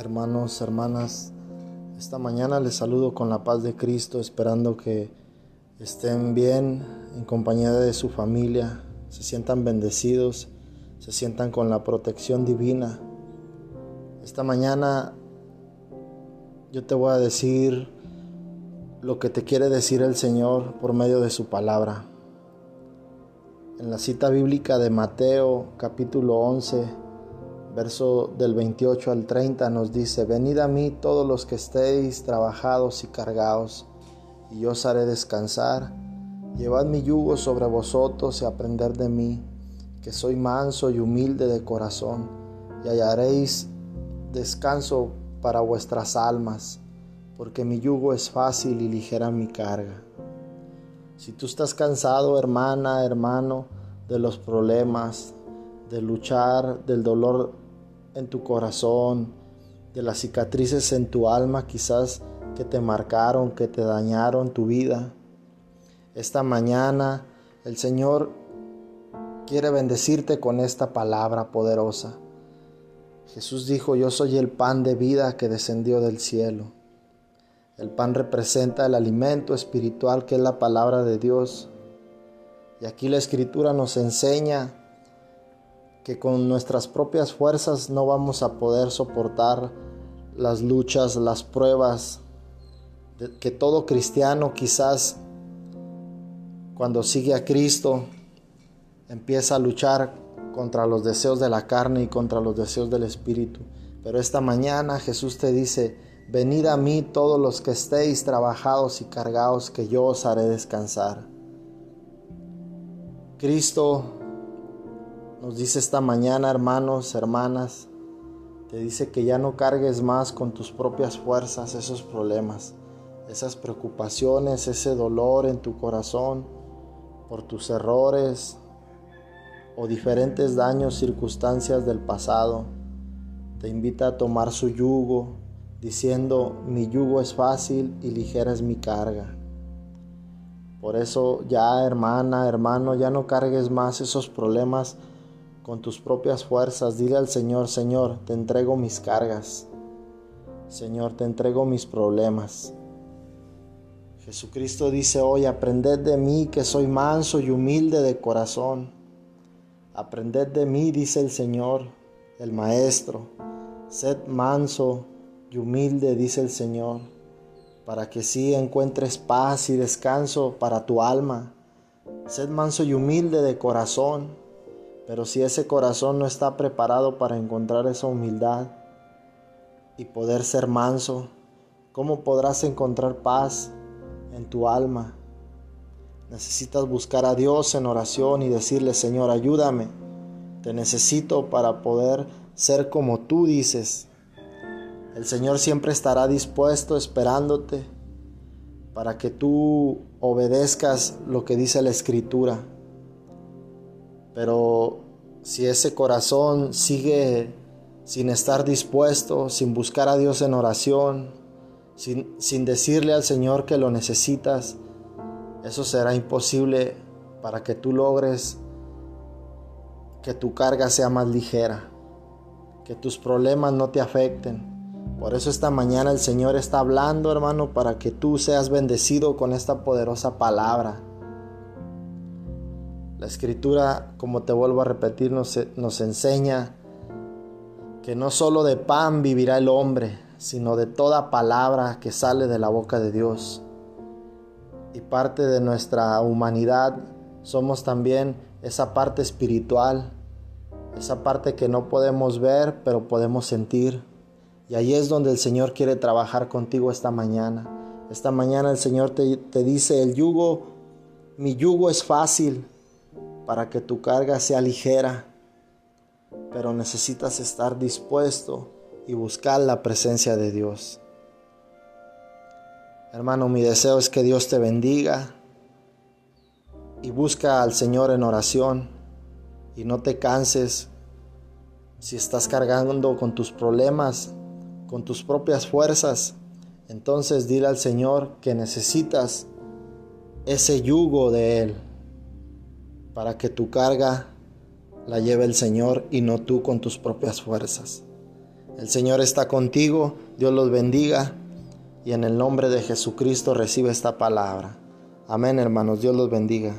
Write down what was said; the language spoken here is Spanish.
hermanos, hermanas. Esta mañana les saludo con la paz de Cristo, esperando que estén bien en compañía de su familia, se sientan bendecidos, se sientan con la protección divina. Esta mañana yo te voy a decir lo que te quiere decir el Señor por medio de su palabra. En la cita bíblica de Mateo capítulo 11, verso del 28 al 30 nos dice, Venid a mí todos los que estéis trabajados y cargados, y yo os haré descansar. Llevad mi yugo sobre vosotros y aprended de mí, que soy manso y humilde de corazón, y hallaréis descanso para vuestras almas, porque mi yugo es fácil y ligera mi carga. Si tú estás cansado, hermana, hermano, de los problemas, de luchar, del dolor en tu corazón, de las cicatrices en tu alma quizás que te marcaron, que te dañaron tu vida. Esta mañana el Señor quiere bendecirte con esta palabra poderosa. Jesús dijo, yo soy el pan de vida que descendió del cielo. El pan representa el alimento espiritual que es la palabra de Dios. Y aquí la escritura nos enseña que con nuestras propias fuerzas no vamos a poder soportar las luchas, las pruebas, que todo cristiano quizás cuando sigue a Cristo empieza a luchar contra los deseos de la carne y contra los deseos del Espíritu. Pero esta mañana Jesús te dice, venid a mí todos los que estéis trabajados y cargados, que yo os haré descansar. Cristo nos dice esta mañana, hermanos, hermanas, te dice que ya no cargues más con tus propias fuerzas esos problemas, esas preocupaciones, ese dolor en tu corazón por tus errores o diferentes daños, circunstancias del pasado. Te invita a tomar su yugo, diciendo, mi yugo es fácil y ligera es mi carga. Por eso ya hermana, hermano, ya no cargues más esos problemas con tus propias fuerzas. Dile al Señor, Señor, te entrego mis cargas. Señor, te entrego mis problemas. Jesucristo dice hoy, aprended de mí que soy manso y humilde de corazón. Aprended de mí, dice el Señor, el Maestro. Sed manso y humilde, dice el Señor, para que sí encuentres paz y descanso para tu alma. Sed manso y humilde de corazón pero si ese corazón no está preparado para encontrar esa humildad y poder ser manso, ¿cómo podrás encontrar paz en tu alma? Necesitas buscar a Dios en oración y decirle, Señor, ayúdame. Te necesito para poder ser como tú dices. El Señor siempre estará dispuesto esperándote para que tú obedezcas lo que dice la Escritura. Pero si ese corazón sigue sin estar dispuesto, sin buscar a Dios en oración, sin, decirle al Señor que lo necesitas, eso será imposible para que tú logres que tu carga sea más ligera, que tus problemas no te afecten. Por eso esta mañana el Señor está hablando, hermano, para que tú seas bendecido con esta poderosa palabra la escritura, como te vuelvo a repetir, nos, enseña que no solo de pan vivirá el hombre, sino de toda palabra que sale de la boca de Dios. Y parte de nuestra humanidad somos también esa parte espiritual, esa parte que no podemos ver, pero podemos sentir. Y ahí es donde el Señor quiere trabajar contigo esta mañana. Esta mañana el Señor te dice, el yugo, mi yugo es fácil para que tu carga sea ligera, pero necesitas estar dispuesto y buscar la presencia de Dios. Hermano, mi deseo es que Dios te bendiga y busca al Señor en oración y no te canses si estás cargando con tus problemas, con tus propias fuerzas. Entonces dile al Señor que necesitas ese yugo de Él para que tu carga la lleve el Señor y no tú con tus propias fuerzas. El Señor está contigo, Dios los bendiga y en el nombre de Jesucristo recibe esta palabra. Amén, hermanos, Dios los bendiga.